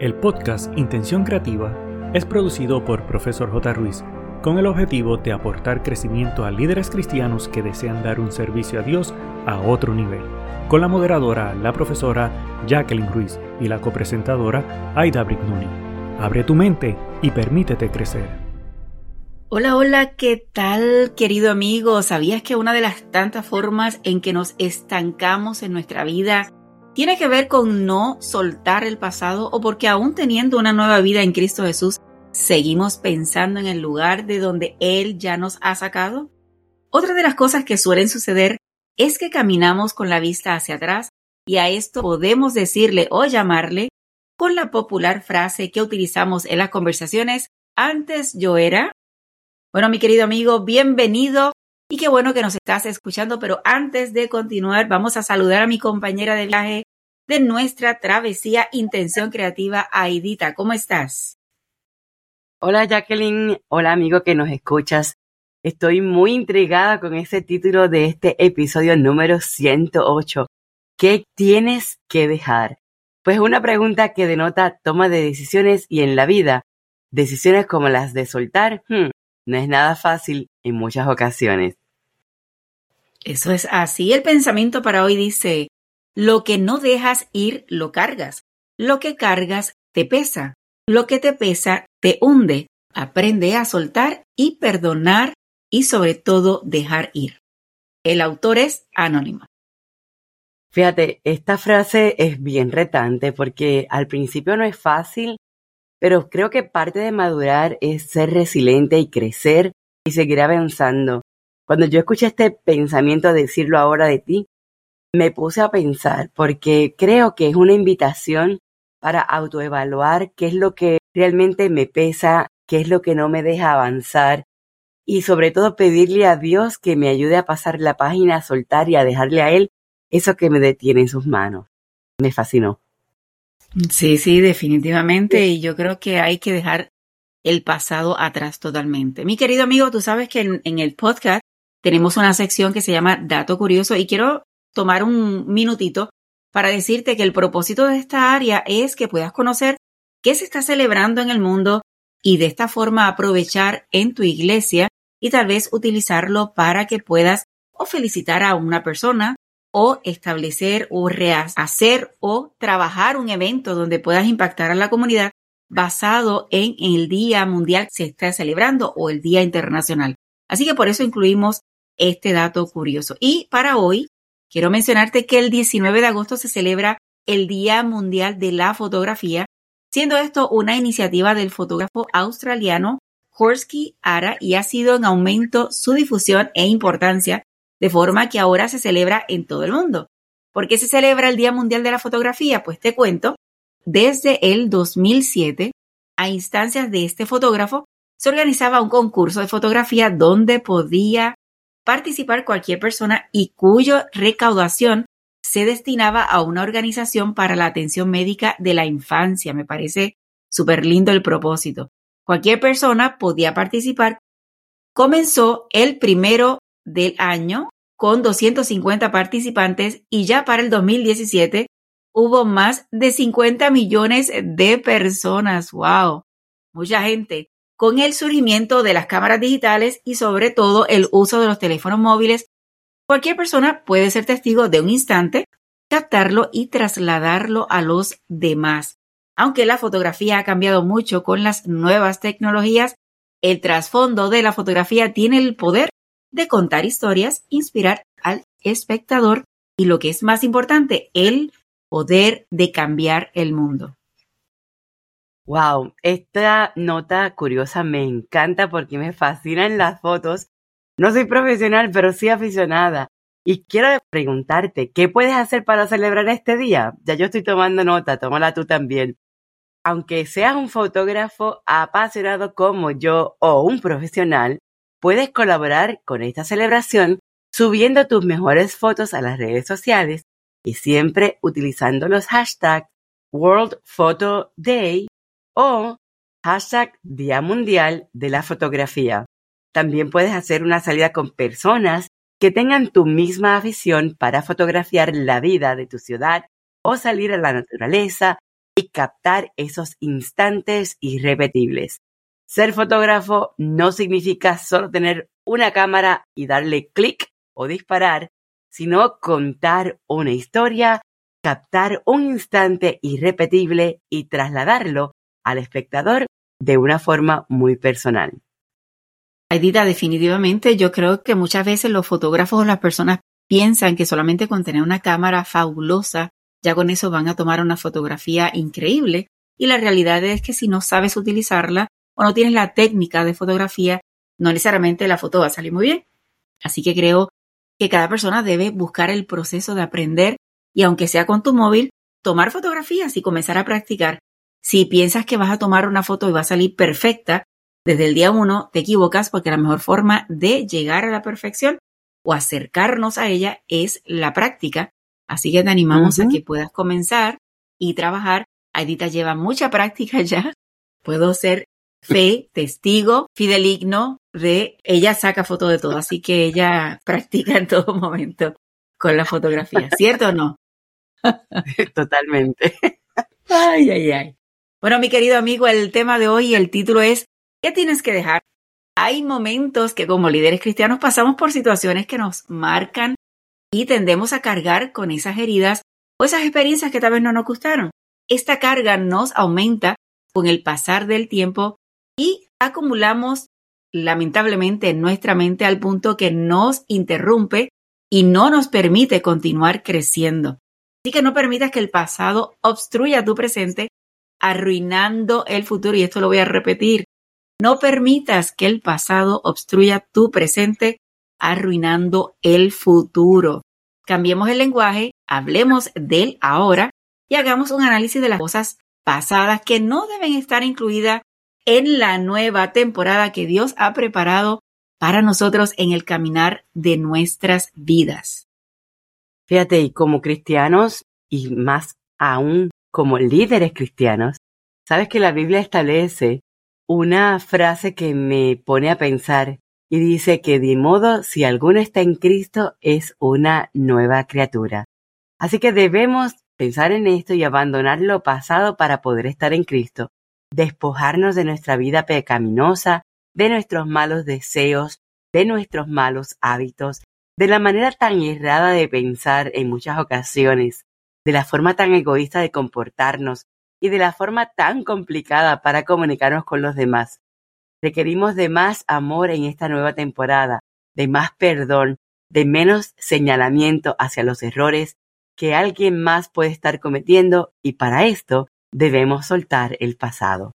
El podcast Intención Creativa es producido por Profesor J. Ruiz con el objetivo de aportar crecimiento a líderes cristianos que desean dar un servicio a Dios a otro nivel, con la moderadora, la profesora Jacqueline Ruiz y la copresentadora Aida Brignoni. Abre tu mente y permítete crecer. Hola, hola, ¿qué tal querido amigo? ¿Sabías que una de las tantas formas en que nos estancamos en nuestra vida tiene que ver con no soltar el pasado o porque aún teniendo una nueva vida en Cristo Jesús, seguimos pensando en el lugar de donde Él ya nos ha sacado? Otra de las cosas que suelen suceder es que caminamos con la vista hacia atrás y a esto podemos decirle o llamarle con la popular frase que utilizamos en las conversaciones, antes yo era. Bueno, mi querido amigo, bienvenido y qué bueno que nos estás escuchando, pero antes de continuar vamos a saludar a mi compañera de viaje, de nuestra travesía Intención Creativa, Aidita. ¿Cómo estás? Hola Jacqueline, hola amigo que nos escuchas. Estoy muy intrigada con este título de este episodio número 108. ¿Qué tienes que dejar? Pues una pregunta que denota toma de decisiones y en la vida, decisiones como las de soltar, hmm, no es nada fácil en muchas ocasiones. Eso es así. El pensamiento para hoy dice, lo que no dejas ir, lo cargas. Lo que cargas, te pesa. Lo que te pesa, te hunde. Aprende a soltar y perdonar y sobre todo dejar ir. El autor es anónimo. Fíjate, esta frase es bien retante porque al principio no es fácil, pero creo que parte de madurar es ser resiliente y crecer y seguir avanzando. Cuando yo escuché este pensamiento decirlo ahora de ti, me puse a pensar porque creo que es una invitación para autoevaluar qué es lo que realmente me pesa, qué es lo que no me deja avanzar y sobre todo pedirle a Dios que me ayude a pasar la página, a soltar y a dejarle a Él eso que me detiene en sus manos. Me fascinó. Sí, sí, definitivamente. Y yo creo que hay que dejar el pasado atrás totalmente. Mi querido amigo, tú sabes que en, en el podcast tenemos una sección que se llama Dato Curioso y quiero tomar un minutito para decirte que el propósito de esta área es que puedas conocer qué se está celebrando en el mundo y de esta forma aprovechar en tu iglesia y tal vez utilizarlo para que puedas o felicitar a una persona o establecer o rehacer o trabajar un evento donde puedas impactar a la comunidad basado en el Día Mundial que se está celebrando o el Día Internacional. Así que por eso incluimos este dato curioso. Y para hoy Quiero mencionarte que el 19 de agosto se celebra el Día Mundial de la Fotografía, siendo esto una iniciativa del fotógrafo australiano Horsky Ara y ha sido en aumento su difusión e importancia, de forma que ahora se celebra en todo el mundo. ¿Por qué se celebra el Día Mundial de la Fotografía? Pues te cuento, desde el 2007, a instancias de este fotógrafo, se organizaba un concurso de fotografía donde podía participar cualquier persona y cuya recaudación se destinaba a una organización para la atención médica de la infancia. Me parece súper lindo el propósito. Cualquier persona podía participar. Comenzó el primero del año con 250 participantes y ya para el 2017 hubo más de 50 millones de personas. ¡Wow! Mucha gente con el surgimiento de las cámaras digitales y sobre todo el uso de los teléfonos móviles, cualquier persona puede ser testigo de un instante, captarlo y trasladarlo a los demás. Aunque la fotografía ha cambiado mucho con las nuevas tecnologías, el trasfondo de la fotografía tiene el poder de contar historias, inspirar al espectador y lo que es más importante, el poder de cambiar el mundo. Wow, esta nota curiosa me encanta porque me fascinan las fotos. No soy profesional, pero sí aficionada. Y quiero preguntarte, ¿qué puedes hacer para celebrar este día? Ya yo estoy tomando nota, tómala tú también. Aunque seas un fotógrafo apasionado como yo o un profesional, puedes colaborar con esta celebración subiendo tus mejores fotos a las redes sociales y siempre utilizando los hashtags World Photo Day o hashtag Día Mundial de la Fotografía. También puedes hacer una salida con personas que tengan tu misma afición para fotografiar la vida de tu ciudad o salir a la naturaleza y captar esos instantes irrepetibles. Ser fotógrafo no significa solo tener una cámara y darle clic o disparar, sino contar una historia, captar un instante irrepetible y trasladarlo al espectador de una forma muy personal. Aidita, definitivamente yo creo que muchas veces los fotógrafos o las personas piensan que solamente con tener una cámara fabulosa, ya con eso van a tomar una fotografía increíble. Y la realidad es que si no sabes utilizarla o no tienes la técnica de fotografía, no necesariamente la foto va a salir muy bien. Así que creo que cada persona debe buscar el proceso de aprender y aunque sea con tu móvil, tomar fotografías y comenzar a practicar. Si piensas que vas a tomar una foto y va a salir perfecta, desde el día uno te equivocas porque la mejor forma de llegar a la perfección o acercarnos a ella es la práctica. Así que te animamos a que puedas comenzar y trabajar. Aidita lleva mucha práctica ya. Puedo ser fe, testigo, fideligno de ella saca foto de todo, así que ella practica en todo momento con la fotografía, ¿cierto o no? Totalmente. Ay, ay, ay. Bueno, mi querido amigo, el tema de hoy, el título es ¿Qué tienes que dejar? Hay momentos que como líderes cristianos pasamos por situaciones que nos marcan y tendemos a cargar con esas heridas o esas experiencias que tal vez no nos gustaron. Esta carga nos aumenta con el pasar del tiempo y acumulamos lamentablemente en nuestra mente al punto que nos interrumpe y no nos permite continuar creciendo. Así que no permitas que el pasado obstruya tu presente, arruinando el futuro. Y esto lo voy a repetir. No permitas que el pasado obstruya tu presente, arruinando el futuro. Cambiemos el lenguaje, hablemos del ahora y hagamos un análisis de las cosas pasadas que no deben estar incluidas en la nueva temporada que Dios ha preparado para nosotros en el caminar de nuestras vidas. Fíjate, y como cristianos, y más aún como líderes cristianos, sabes que la Biblia establece una frase que me pone a pensar y dice que de modo si alguno está en Cristo es una nueva criatura. Así que debemos pensar en esto y abandonar lo pasado para poder estar en Cristo, despojarnos de nuestra vida pecaminosa, de nuestros malos deseos, de nuestros malos hábitos, de la manera tan errada de pensar en muchas ocasiones, de la forma tan egoísta de comportarnos, y de la forma tan complicada para comunicarnos con los demás. Requerimos de más amor en esta nueva temporada, de más perdón, de menos señalamiento hacia los errores que alguien más puede estar cometiendo y para esto debemos soltar el pasado.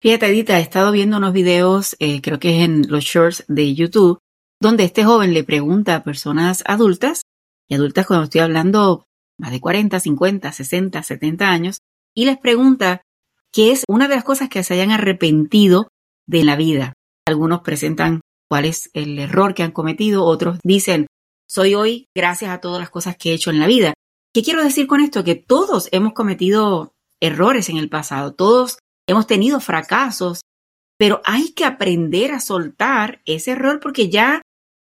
Fíjate, Edita, he estado viendo unos videos, eh, creo que es en los shorts de YouTube, donde este joven le pregunta a personas adultas, y adultas cuando estoy hablando más de 40, 50, 60, 70 años, y les pregunta qué es una de las cosas que se hayan arrepentido de la vida. Algunos presentan cuál es el error que han cometido, otros dicen, soy hoy gracias a todas las cosas que he hecho en la vida. ¿Qué quiero decir con esto? Que todos hemos cometido errores en el pasado, todos hemos tenido fracasos, pero hay que aprender a soltar ese error porque ya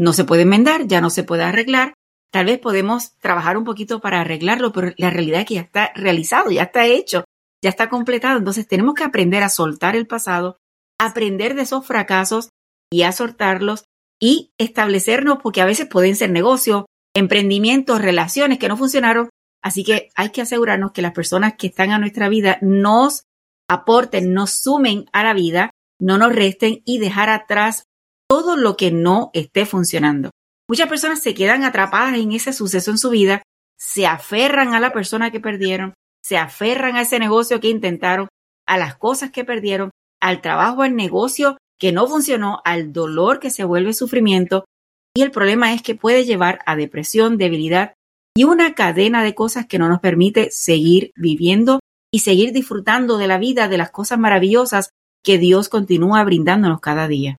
no se puede enmendar, ya no se puede arreglar Tal vez podemos trabajar un poquito para arreglarlo, pero la realidad es que ya está realizado, ya está hecho, ya está completado. Entonces tenemos que aprender a soltar el pasado, aprender de esos fracasos y a soltarlos y establecernos, porque a veces pueden ser negocios, emprendimientos, relaciones que no funcionaron. Así que hay que asegurarnos que las personas que están a nuestra vida nos aporten, nos sumen a la vida, no nos resten y dejar atrás todo lo que no esté funcionando. Muchas personas se quedan atrapadas en ese suceso en su vida, se aferran a la persona que perdieron, se aferran a ese negocio que intentaron, a las cosas que perdieron, al trabajo, al negocio que no funcionó, al dolor que se vuelve sufrimiento. Y el problema es que puede llevar a depresión, debilidad y una cadena de cosas que no nos permite seguir viviendo y seguir disfrutando de la vida, de las cosas maravillosas que Dios continúa brindándonos cada día.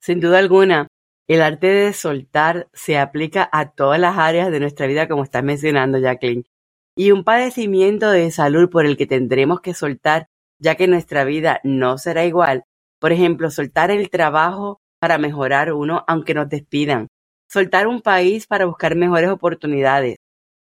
Sin duda alguna, el arte de soltar se aplica a todas las áreas de nuestra vida, como estás mencionando, Jacqueline. Y un padecimiento de salud por el que tendremos que soltar, ya que nuestra vida no será igual. Por ejemplo, soltar el trabajo para mejorar uno aunque nos despidan. Soltar un país para buscar mejores oportunidades.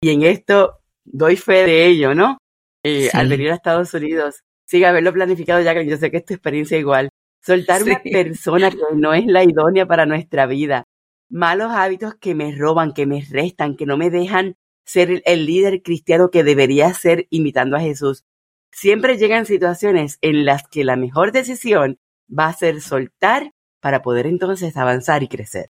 Y en esto doy fe de ello, ¿no? eh, al venir a Estados Unidos, sin haberlo planificado, ya que yo sé que es tu experiencia igual. Soltar una persona que no es la idónea para nuestra vida. Malos hábitos que me roban, que me restan, que no me dejan ser el líder cristiano que debería ser imitando a Jesús. Siempre llegan situaciones en las que la mejor decisión va a ser soltar para poder entonces avanzar y crecer.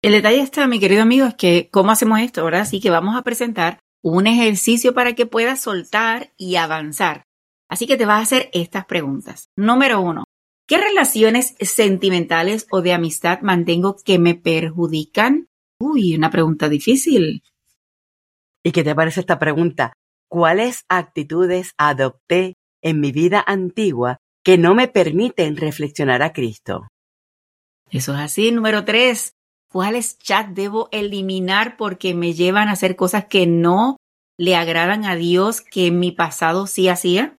El detalle está, mi querido amigo, es que cómo hacemos esto, ahora Así que vamos a presentar un ejercicio para que puedas soltar y avanzar. Así que te vas a hacer estas preguntas. Número uno, ¿qué relaciones sentimentales o de amistad mantengo que me perjudican? Uy, una pregunta difícil. ¿Y qué te parece esta pregunta? ¿Cuáles actitudes adopté en mi vida antigua que no me permiten reflexionar a Cristo? Eso es así. Número tres, cuáles chats debo eliminar porque me llevan a hacer cosas que no le agradan a Dios que en mi pasado sí hacía?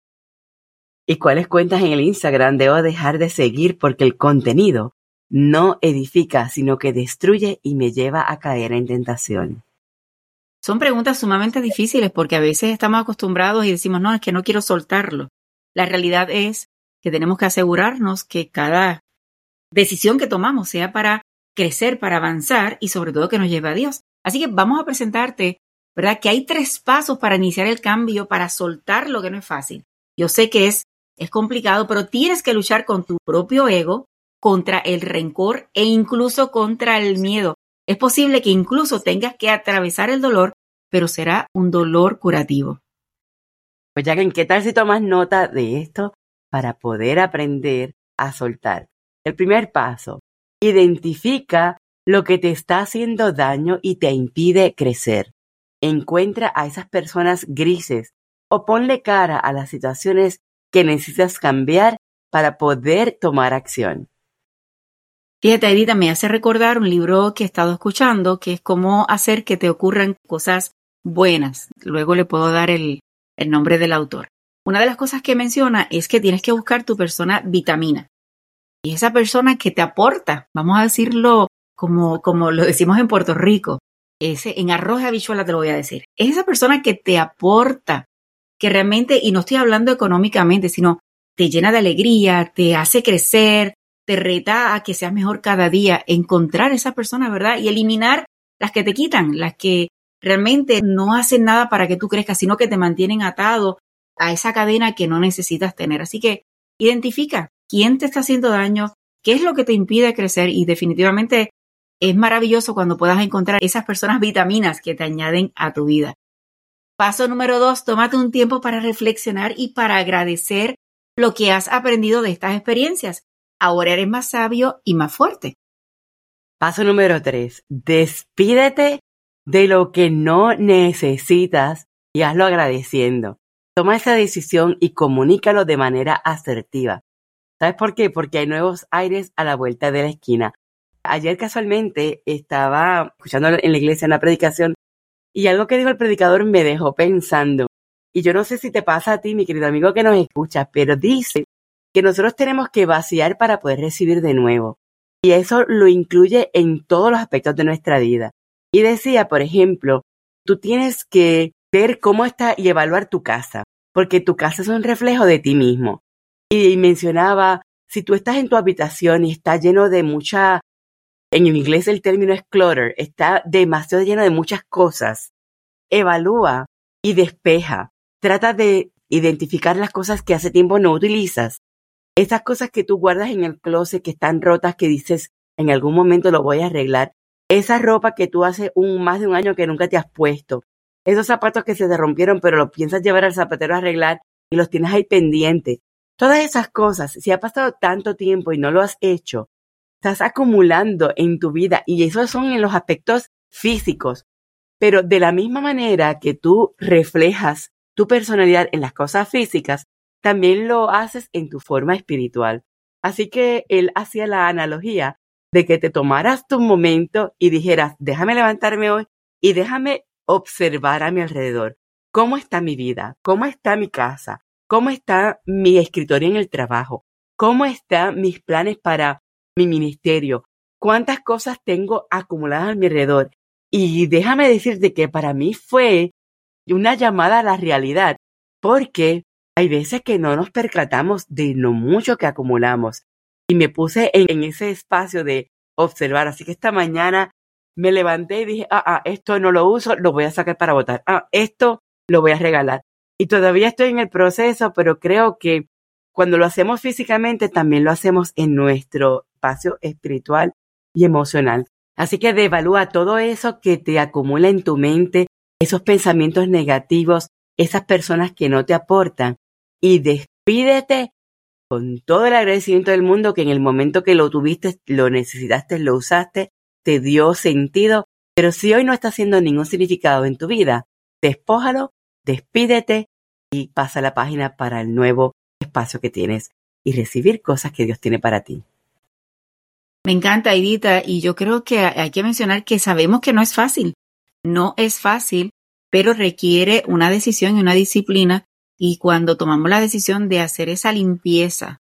¿Y cuáles cuentas en el Instagram debo dejar de seguir porque el contenido no edifica, sino que destruye y me lleva a caer en tentación? Son preguntas sumamente difíciles porque a veces estamos acostumbrados y decimos, no, es que no quiero soltarlo. La realidad es que tenemos que asegurarnos que cada decisión que tomamos sea para crecer, para avanzar y sobre todo que nos lleve a Dios. Así que vamos a presentarte, ¿verdad? Que hay tres pasos para iniciar el cambio, para soltar lo que no es fácil. Yo sé que es, es complicado, pero tienes que luchar con tu propio ego, contra el rencor e incluso contra el miedo. Es posible que incluso tengas que atravesar el dolor, pero será un dolor curativo. Pues que, ¿qué tal si tomas nota de esto para poder aprender a soltar? El primer paso, Identifica lo que te está haciendo daño y te impide crecer. Encuentra a esas personas grises o ponle cara a las situaciones que necesitas cambiar para poder tomar acción. Fíjate, Edita, me hace recordar un libro que he estado escuchando, que es cómo hacer que te ocurran cosas buenas. Luego le puedo dar el, el nombre del autor. Una de las cosas que menciona es que tienes que buscar tu persona vitamina. Y esa persona que te aporta, vamos a decirlo como, como lo decimos en Puerto Rico, ese, en arroz y habichuela te lo voy a decir, es esa persona que te aporta, que realmente, y no estoy hablando económicamente, sino te llena de alegría, te hace crecer, te reta a que seas mejor cada día, encontrar esa persona, ¿verdad? Y eliminar las que te quitan, las que realmente no hacen nada para que tú crezcas, sino que te mantienen atado a esa cadena que no necesitas tener. Así que identifica quién te está haciendo daño, qué es lo que te impide crecer y definitivamente es maravilloso cuando puedas encontrar esas personas vitaminas que te añaden a tu vida. Paso número dos, tómate un tiempo para reflexionar y para agradecer lo que has aprendido de estas experiencias. Ahora eres más sabio y más fuerte. Paso número tres, despídete de lo que no necesitas y hazlo agradeciendo. Toma esa decisión y comunícalo de manera asertiva. ¿Sabes por qué? Porque hay nuevos aires a la vuelta de la esquina. Ayer casualmente estaba escuchando en la iglesia una predicación y algo que dijo el predicador me dejó pensando. Y yo no sé si te pasa a ti, mi querido amigo que nos escucha, pero dice que nosotros tenemos que vaciar para poder recibir de nuevo. Y eso lo incluye en todos los aspectos de nuestra vida. Y decía, por ejemplo, tú tienes que ver cómo está y evaluar tu casa, porque tu casa es un reflejo de ti mismo y mencionaba, si tú estás en tu habitación y está lleno de mucha, en inglés el término es clutter, está demasiado lleno de muchas cosas, evalúa y despeja. Trata de identificar las cosas que hace tiempo no utilizas. Esas cosas que tú guardas en el closet que están rotas, que dices, en algún momento lo voy a arreglar. Esa ropa que tú hace un, más de un año que nunca te has puesto. Esos zapatos que se te rompieron, pero los piensas llevar al zapatero a arreglar y los tienes ahí pendientes. Todas esas cosas, si ha pasado tanto tiempo y no lo has hecho, estás acumulando en tu vida y esos son en los aspectos físicos. Pero de la misma manera que tú reflejas tu personalidad en las cosas físicas, también lo haces en tu forma espiritual. Así que él hacía la analogía de que te tomaras tu momento y dijeras, déjame levantarme hoy y déjame observar a mi alrededor. ¿Cómo está mi vida? ¿Cómo está mi casa? cómo está mi escritorio en el trabajo, cómo están mis planes para mi ministerio, cuántas cosas tengo acumuladas a mi alrededor. Y déjame decirte que para mí fue una llamada a la realidad, porque hay veces que no nos percatamos de lo mucho que acumulamos. Y me puse en, ese espacio de observar. Así que esta mañana me levanté y dije, ah, ah, esto no lo uso, lo voy a sacar para votar. Ah, esto lo voy a regalar. Y todavía estoy en el proceso, pero creo que cuando lo hacemos físicamente, también lo hacemos en nuestro espacio espiritual y emocional. Así que devalúa todo eso que te acumula en tu mente, esos pensamientos negativos, esas personas que no te aportan y despídete con todo el agradecimiento del mundo que en el momento que lo tuviste, lo necesitaste, lo usaste, te dio sentido, pero si hoy no está haciendo ningún significado en tu vida, despójalo, despídete y pasa la página para el nuevo espacio que tienes y recibir cosas que Dios tiene para ti. Me encanta, Edita, y yo creo que hay que mencionar que sabemos que no es fácil. No es fácil, pero requiere una decisión y una disciplina. Y cuando tomamos la decisión de hacer esa limpieza,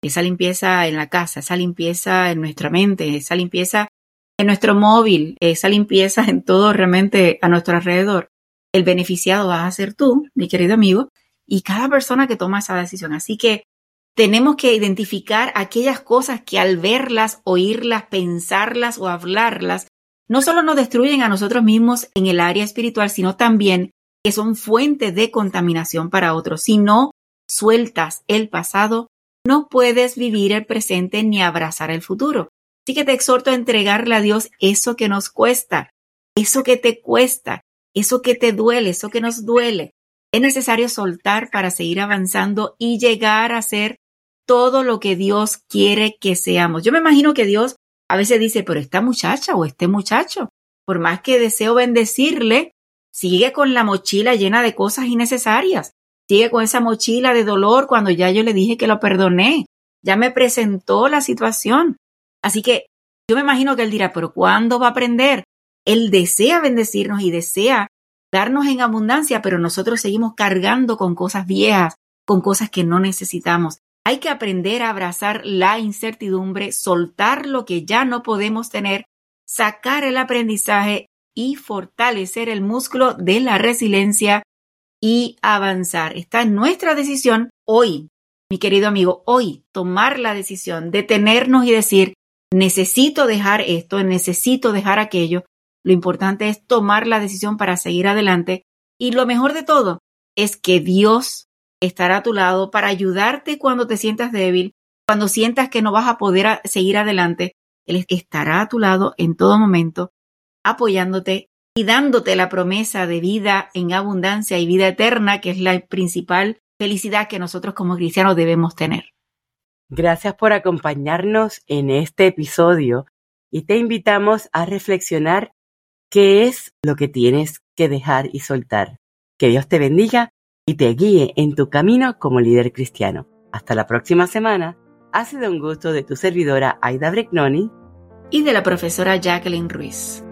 esa limpieza en la casa, esa limpieza en nuestra mente, esa limpieza en nuestro móvil, esa limpieza en todo realmente a nuestro alrededor, el beneficiado vas a ser tú, mi querido amigo, y cada persona que toma esa decisión. Así que tenemos que identificar aquellas cosas que al verlas, oírlas, pensarlas o hablarlas, no solo nos destruyen a nosotros mismos en el área espiritual, sino también que son fuentes de contaminación para otros. Si no sueltas el pasado, no puedes vivir el presente ni abrazar el futuro. Así que te exhorto a entregarle a Dios eso que nos cuesta, eso que te cuesta, eso que te duele, eso que nos duele. Es necesario soltar para seguir avanzando y llegar a ser todo lo que Dios quiere que seamos. Yo me imagino que Dios a veces dice, pero esta muchacha o este muchacho, por más que deseo bendecirle, sigue con la mochila llena de cosas innecesarias. Sigue con esa mochila de dolor cuando ya yo le dije que lo perdoné. Ya me presentó la situación. Así que yo me imagino que él dirá, pero ¿cuándo va a aprender? Él desea bendecirnos y desea darnos en abundancia, pero nosotros seguimos cargando con cosas viejas, con cosas que no necesitamos. Hay que aprender a abrazar la incertidumbre, soltar lo que ya no podemos tener, sacar el aprendizaje y fortalecer el músculo de la resiliencia y avanzar. Está en nuestra decisión hoy, mi querido amigo, hoy tomar la decisión, detenernos y decir, necesito dejar esto, necesito dejar aquello, lo importante es tomar la decisión para seguir adelante y lo mejor de todo es que Dios estará a tu lado para ayudarte cuando te sientas débil, cuando sientas que no vas a poder seguir adelante. Él estará a tu lado en todo momento, apoyándote y dándote la promesa de vida en abundancia y vida eterna, que es la principal felicidad que nosotros como cristianos debemos tener. Gracias por acompañarnos en este episodio y te invitamos a reflexionar qué es lo que tienes que dejar y soltar. Que Dios te bendiga y te guíe en tu camino como líder cristiano. Hasta la próxima semana. Ha sido un gusto de tu servidora Aida Bregnoni y de la profesora Jacqueline Ruiz.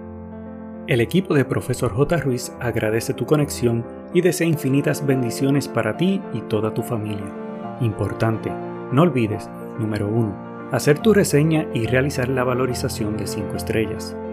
El equipo de Profesor J. Ruiz agradece tu conexión y desea infinitas bendiciones para ti y toda tu familia. Importante, no olvides, número 1, hacer tu reseña y realizar la valorización de 5 estrellas.